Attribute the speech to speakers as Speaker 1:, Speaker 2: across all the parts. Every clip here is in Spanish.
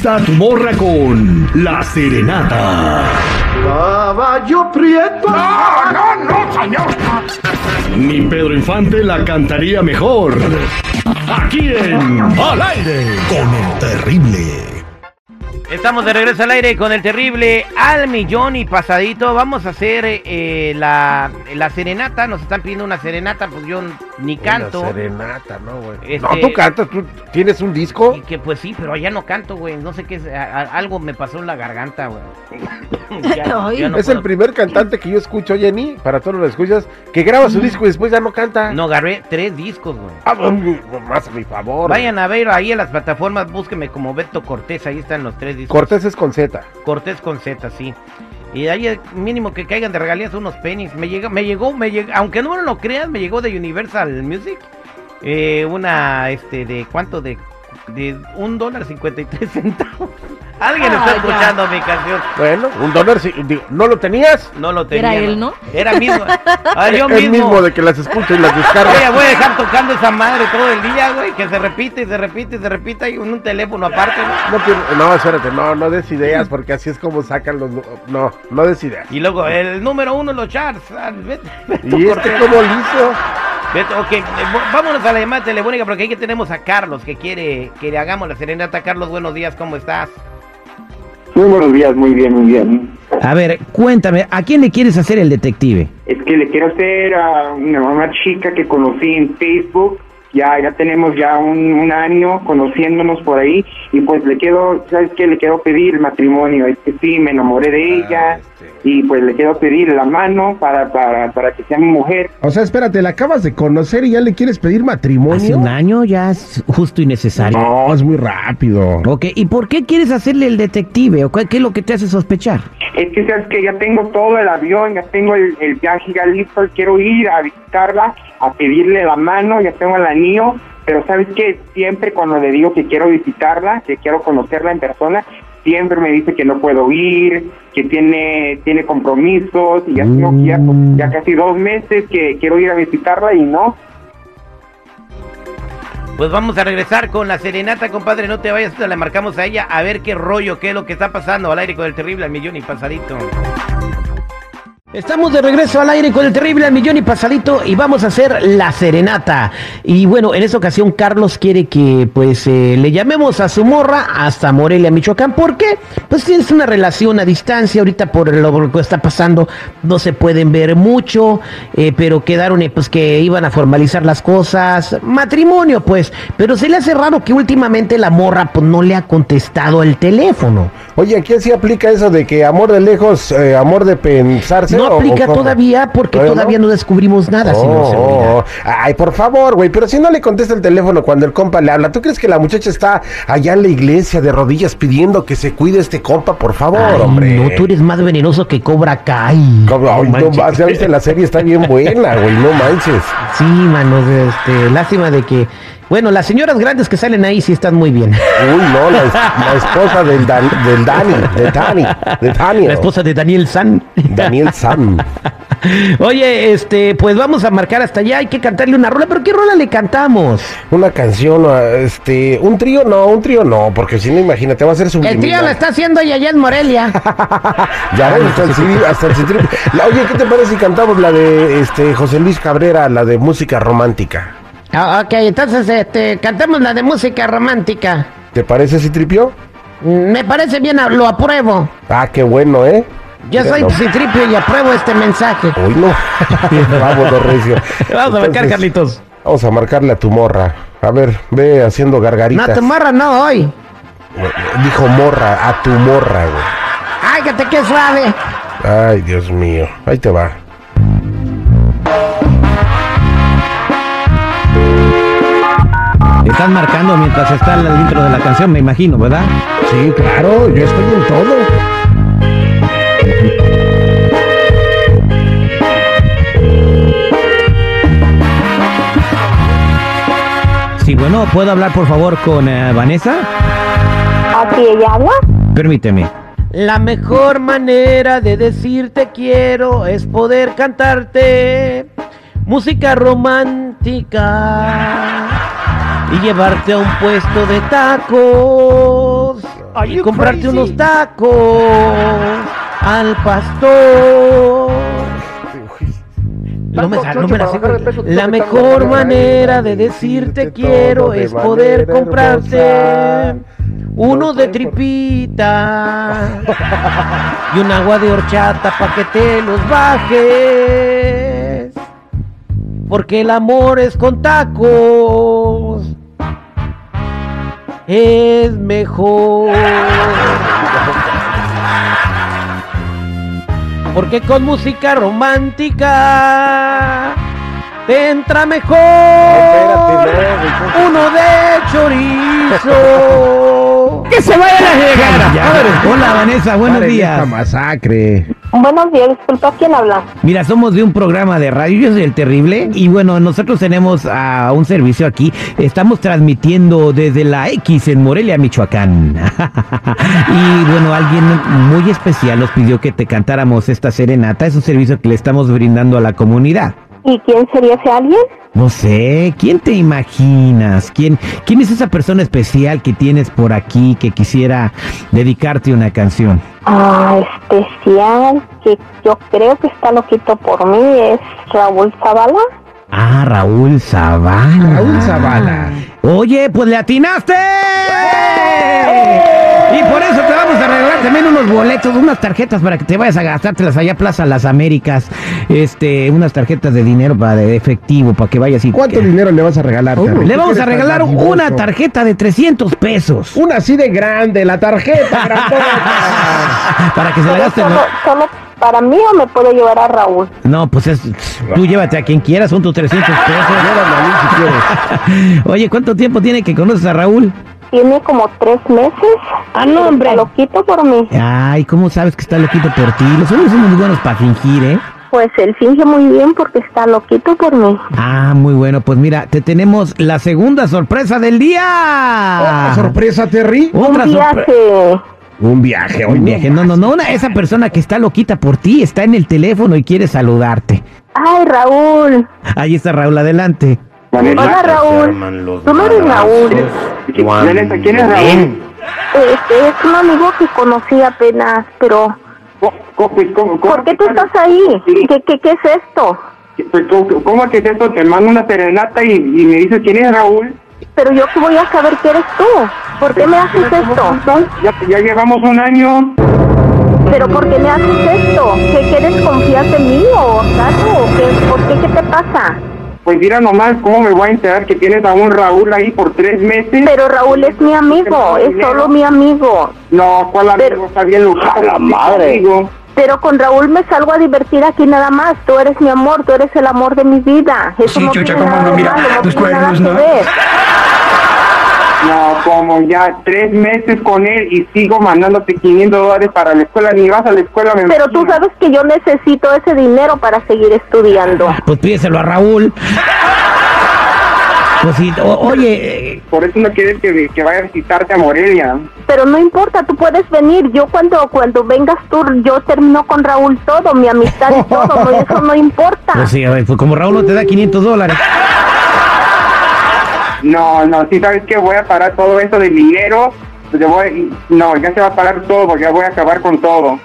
Speaker 1: Conquista tu morra con La Serenata.
Speaker 2: Caballo prieto.
Speaker 3: No, no, no, señor.
Speaker 1: Ni Pedro Infante la cantaría mejor. Aquí en Al aire con el terrible.
Speaker 4: Estamos de regreso al aire con el terrible al millón y pasadito. Vamos a hacer eh, la, la serenata. Nos están pidiendo una serenata, pues yo ni canto.
Speaker 5: Una serenata, ¿no, güey?
Speaker 4: Este-
Speaker 5: No, tú cantas, tú tienes un disco.
Speaker 4: Y que pues sí, pero ya no canto, güey. No sé qué es. a- a- algo me pasó en la garganta, güey. No
Speaker 5: es
Speaker 4: puedo.
Speaker 5: el primer cantante que yo escucho, Jenny, para todos los escuchas, que graba su disco y después ya no canta.
Speaker 4: No, agarré tres discos, güey.
Speaker 5: Ah, mm, más a mi favor.
Speaker 4: Vayan a ver ahí en las plataformas, búsqueme como Beto Cortés, ahí están los tres discos.
Speaker 5: Cortés es con Z.
Speaker 4: Cortés con Z, sí. Y ahí mínimo que caigan de regalías unos pennies. Me llegó, me llegó, me llegó, aunque no me lo creas, me llegó de Universal Music. eh, una, este, de cuánto, de, de un dólar cincuenta y tres centavos. Alguien está
Speaker 6: Ah,
Speaker 4: escuchando mi canción.
Speaker 5: Bueno, un dólar, sí, digo, ¿no lo tenías?
Speaker 4: No lo tenía.
Speaker 6: Era él, ¿no?
Speaker 4: Era mismo. Ah, yo
Speaker 5: el
Speaker 4: mismo.
Speaker 5: mismo de que las escucho y las descargo.
Speaker 4: Oye, voy a dejar tocando esa madre todo el día, güey, que se repite y se repite y se repite y un teléfono aparte, ¿no?
Speaker 5: No, tiene- no, espérate, no, no des ideas, porque así es como sacan los... No, no des ideas.
Speaker 4: Y luego el número uno los charts. ah,
Speaker 5: ¿Y este cómo lo hizo?
Speaker 4: Ok, eh, vámonos a la llamada telefónica porque aquí tenemos a Carlos que quiere que le hagamos la serenata. Carlos, buenos días, ¿cómo estás?
Speaker 7: Muy buenos días, muy bien, muy bien.
Speaker 8: A ver, cuéntame, ¿a quién le quieres hacer el detective?
Speaker 7: Es que le quiero hacer a una, una chica que conocí en Facebook. Ya, ya tenemos ya un, un año conociéndonos por ahí y pues le quiero, ¿sabes qué? Le quiero pedir matrimonio. Es que sí, me enamoré de ella y pues le quiero pedir la mano para, para, para que sea mi mujer.
Speaker 5: O sea, espérate, la acabas de conocer y ya le quieres pedir
Speaker 8: Hace
Speaker 5: matrimonio.
Speaker 8: un año ya es justo y necesario.
Speaker 5: No, es muy rápido.
Speaker 8: Ok, ¿y por qué quieres hacerle el detective? ¿O qué, qué es lo que te hace sospechar?
Speaker 7: Es que sabes que ya tengo todo el avión, ya tengo el, el viaje ya listo, quiero ir a visitarla, a pedirle la mano, ya tengo el anillo, pero sabes que siempre cuando le digo que quiero visitarla, que quiero conocerla en persona, siempre me dice que no puedo ir, que tiene tiene compromisos y ya tengo ya, ya casi dos meses que quiero ir a visitarla y no.
Speaker 4: Pues vamos a regresar con la serenata, compadre. No te vayas, la marcamos a ella a ver qué rollo, qué es lo que está pasando al aire con el terrible al millón y pasadito.
Speaker 8: Estamos de regreso al aire con el terrible al millón y pasadito y vamos a hacer la serenata. Y bueno, en esta ocasión Carlos quiere que pues eh, le llamemos a su morra hasta Morelia, Michoacán. ¿Por qué? Pues tienes una relación a distancia, ahorita por lo que está pasando no se pueden ver mucho, eh, pero quedaron eh, pues que iban a formalizar las cosas, matrimonio pues, pero se le hace raro que últimamente la morra pues no le ha contestado el teléfono.
Speaker 5: Oye, ¿a quién sí aplica eso de que amor de lejos, amor de pensarse?
Speaker 8: No aplica
Speaker 5: o
Speaker 8: todavía porque
Speaker 5: ¿Todavía
Speaker 8: todavía no, descubrimos nada, señor
Speaker 5: Oh,
Speaker 8: seguridad.
Speaker 5: Ay, por favor, güey, pero si no le contesta el teléfono cuando el compa le habla, ¿tú crees que la muchacha está allá en la iglesia de rodillas pidiendo que se cuide este compa, por favor,
Speaker 8: Ay,
Speaker 5: hombre?
Speaker 8: no, tú eres más venenoso que Cobra Kai.
Speaker 5: ¿Cómo? Ay, no
Speaker 8: manches.
Speaker 5: más, ya viste, la serie está bien buena, güey, no manches.
Speaker 8: Sí, manos, este, lástima de que... Bueno, las señoras grandes que salen ahí sí están muy bien.
Speaker 5: Uy, no, la, es- la esposa del, Dan- del Dani, de Dani, de Daniel.
Speaker 8: La esposa de Daniel San.
Speaker 5: Daniel Sam.
Speaker 8: Oye, este, pues vamos a marcar hasta allá, hay que cantarle una rola, pero ¿qué rola le cantamos?
Speaker 5: Una canción, ah, este, un trío no, un trío no, porque si no, imagínate, va a ser
Speaker 8: El
Speaker 5: subliminal.
Speaker 8: tío lo está haciendo allá en Morelia.
Speaker 5: Ya hasta el hasta el Oye, ¿qué te parece si cantamos la de este José Luis Cabrera, la de música romántica?
Speaker 8: Ah, ok, entonces, este, cantamos la de música romántica.
Speaker 5: ¿Te parece?
Speaker 8: Mm, Me parece bien, lo apruebo.
Speaker 5: Ah, qué bueno, ¿eh?
Speaker 8: Yo soy
Speaker 5: Bueno.
Speaker 8: Citripio y apruebo este mensaje.
Speaker 5: Uy, no. Vamos, don Recio.
Speaker 8: Vamos a marcar,
Speaker 5: Entonces,
Speaker 8: Carlitos.
Speaker 5: Vamos a marcarle a tu morra. A ver, ve haciendo
Speaker 8: No,
Speaker 5: gargaritas.
Speaker 8: tu morra no hoy.
Speaker 5: Dijo morra, a tu morra, güey.
Speaker 8: Ay, que te quede suave.
Speaker 5: Ay, Dios mío. Ahí te va.
Speaker 8: Están marcando mientras está el intro de la canción, me imagino, ¿verdad?
Speaker 5: Sí, claro, yo estoy en todo.
Speaker 8: Sí, bueno, ¿puedo hablar por favor con eh, Vanessa?
Speaker 6: ¿Aquí ella habla?
Speaker 8: Permíteme. La mejor manera de decirte quiero es poder cantarte música romántica.
Speaker 4: Y llevarte a un puesto de tacos y comprarte unos tacos al pastor. No me, no me la sé, güey. La mejor manera de decirte quiero es poder comprarte uno de tripita y un agua de horchata pa' que te los bajes. Porque el amor es con tacos. Es mejor. Porque con música romántica te entra mejor uno de chorizo. ¡Que se vaya la llegada! Hola Vanessa, buenos
Speaker 5: Paren
Speaker 4: días.
Speaker 5: esta masacre.
Speaker 6: Buenos días, disculpa, ¿quién habla?
Speaker 4: Mira, somos de un programa de radio, yo soy el terrible, y bueno, nosotros tenemos a un servicio aquí, estamos transmitiendo desde la X en Morelia, Michoacán. y bueno, alguien muy especial nos pidió que te cantáramos esta serenata, es un servicio que le estamos brindando a la comunidad.
Speaker 6: ¿Y quién sería ese alguien?
Speaker 4: No sé, ¿quién te imaginas? ¿Quién, ¿Quién es esa persona especial que tienes por aquí que quisiera dedicarte una canción?
Speaker 6: Ah, especial, que yo creo que está loquito por mí, es Raúl Zavala.
Speaker 4: Ah, Raúl Zavala.
Speaker 5: Raúl Zavala.
Speaker 4: Oye, pues le atinaste. Boletos, unas tarjetas para que te vayas a gastártelas allá a Plaza Las Américas. Este, unas tarjetas de dinero para de efectivo, para que vayas y
Speaker 5: ¿Cuánto dinero le vas a regalar?
Speaker 4: Le
Speaker 5: ¿Tú
Speaker 4: vamos a regalar una tarjeta de 300 pesos.
Speaker 5: Una así de grande, la tarjeta grandota.
Speaker 4: Para que se la gasten.
Speaker 6: solo, solo para mí o me puedo llevar a Raúl.
Speaker 4: No, pues es, tú llévate a quien quieras, son tus 300 pesos.
Speaker 5: Llévame a mí si quieres.
Speaker 4: Oye, ¿cuánto tiempo tiene que conoces a Raúl?
Speaker 6: Tiene como tres meses. Ah, no, hombre. Está loquito por mí.
Speaker 4: Ay, ¿cómo sabes que está loquito por ti? Los hombres somos muy buenos para fingir, ¿eh?
Speaker 6: Pues él finge muy bien porque está loquito por mí.
Speaker 4: Ah, muy bueno. Pues mira, te tenemos la segunda sorpresa del día.
Speaker 5: Otra sorpresa, Terry.
Speaker 4: Otra
Speaker 6: Un
Speaker 4: sorpresa.
Speaker 6: viaje.
Speaker 5: Un viaje, hoy
Speaker 4: Un viaje. No, no, no. Una, esa persona que está loquita por ti está en el teléfono y quiere saludarte.
Speaker 6: Ay, Raúl.
Speaker 4: Ahí está Raúl, adelante.
Speaker 6: Hola, Raúl. Tú no eres Raúl.
Speaker 7: Vanessa, ¿quién es Raúl?
Speaker 6: Este es un amigo que conocí apenas, pero
Speaker 7: ¿Cómo, cómo, cómo,
Speaker 6: ¿por qué tú estás ahí? ¿Qué, qué, qué es esto?
Speaker 7: Pues, ¿Cómo, cómo que es esto? Te mando una serenata y, y me dices quién es Raúl.
Speaker 6: Pero yo voy a saber que eres tú. ¿Por qué me haces esto?
Speaker 7: Ya, ya llevamos un año.
Speaker 6: ¿Pero por qué me haces esto? ¿Qué quieres confiar en mí o acaso? ¿O qué, ¿Por qué? ¿Qué te pasa?
Speaker 7: Pues mira nomás cómo me voy a enterar que tienes a un Raúl ahí por tres meses.
Speaker 6: Pero Raúl es mi amigo, es solo mi amigo.
Speaker 7: No, ¿cuál amigo?
Speaker 6: Pero-
Speaker 7: Está bien luchado. La madre.
Speaker 6: Pero con Raúl me salgo a divertir aquí nada más. Tú eres mi amor, tú eres el amor de mi vida. Eso
Speaker 3: Sí,
Speaker 6: no
Speaker 3: chucha, cómo no, mira,
Speaker 6: nada
Speaker 3: cuernos, ¿no?
Speaker 7: No, como ya tres meses con él y sigo mandándote 500 dólares para la escuela, ni vas a la escuela, me
Speaker 6: Pero tú sabes que yo necesito ese dinero para seguir estudiando.
Speaker 4: Pues pídeselo a Raúl. Pues sí, o- oye,
Speaker 7: Por eso no quieres que, que vaya a visitarte a Morelia.
Speaker 6: Pero no importa, tú puedes venir. Yo cuando cuando vengas tú, yo termino con Raúl todo, mi amistad y todo. No, eso no importa.
Speaker 4: pues sí, a ver, pues como Raúl no te da 500 dólares.
Speaker 7: No, no, si sabes que voy a parar todo eso del dinero, pues yo voy, no, ya se va a parar todo porque ya voy a acabar con todo.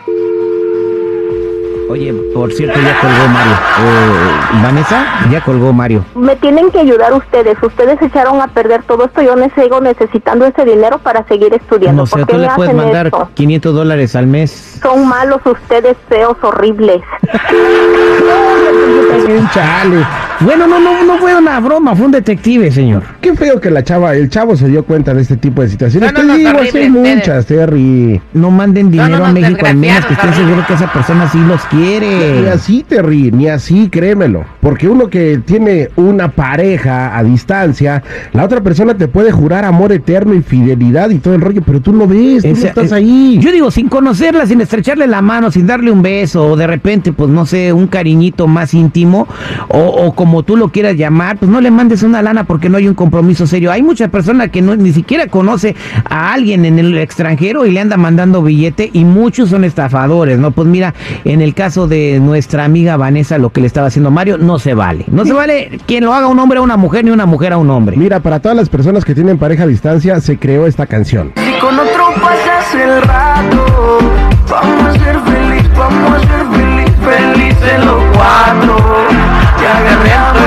Speaker 4: Oye, por cierto, ya colgó Mario. Eh, Vanessa, ya colgó Mario.
Speaker 6: Me tienen que ayudar ustedes. Ustedes echaron a perder todo esto. Yo ne- sigo necesitando ese dinero para seguir estudiando.
Speaker 4: No sé,
Speaker 6: ¿Por qué
Speaker 4: tú
Speaker 6: me
Speaker 4: le puedes mandar
Speaker 6: esto?
Speaker 4: 500 dólares al mes.
Speaker 6: Son malos ustedes, feos, horribles.
Speaker 5: Chale.
Speaker 4: Bueno, no, no, no fue una broma, fue un detective, señor.
Speaker 5: Qué feo que la chava, el chavo se dio cuenta de este tipo de situaciones.
Speaker 9: No, no,
Speaker 5: Te
Speaker 9: no,
Speaker 5: digo, hay muchas, Terry.
Speaker 4: No manden dinero
Speaker 9: no,
Speaker 4: a México al menos que estén seguros que esa persona sí los
Speaker 5: Ni
Speaker 4: quiere.
Speaker 5: así, Terry, ni así, créemelo. Porque uno que tiene una pareja a distancia, la otra persona te puede jurar amor eterno y fidelidad y todo el rollo, pero tú no ves, tú no estás
Speaker 4: eh,
Speaker 5: ahí.
Speaker 4: Yo digo, sin conocerla, sin estrecharle la mano, sin darle un beso, o de repente, pues no sé, un cariñito más íntimo, o, o como tú lo quieras llamar, pues no le mandes una lana porque no hay un compromiso serio. Hay mucha persona que no, ni siquiera conoce a alguien en el extranjero y le anda mandando billete, y muchos son estafadores, ¿no? Pues mira, en el caso caso de nuestra amiga Vanessa, lo que le estaba haciendo Mario, no se vale. No se vale quien lo haga un hombre a una mujer ni una mujer a un hombre.
Speaker 5: Mira, para todas las personas que tienen pareja a distancia, se creó esta canción.
Speaker 10: Si con otro pasas el rato, vamos a ser feliz, vamos a ser feliz, felices los cuatro.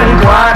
Speaker 10: Ya guerreando el cuarto.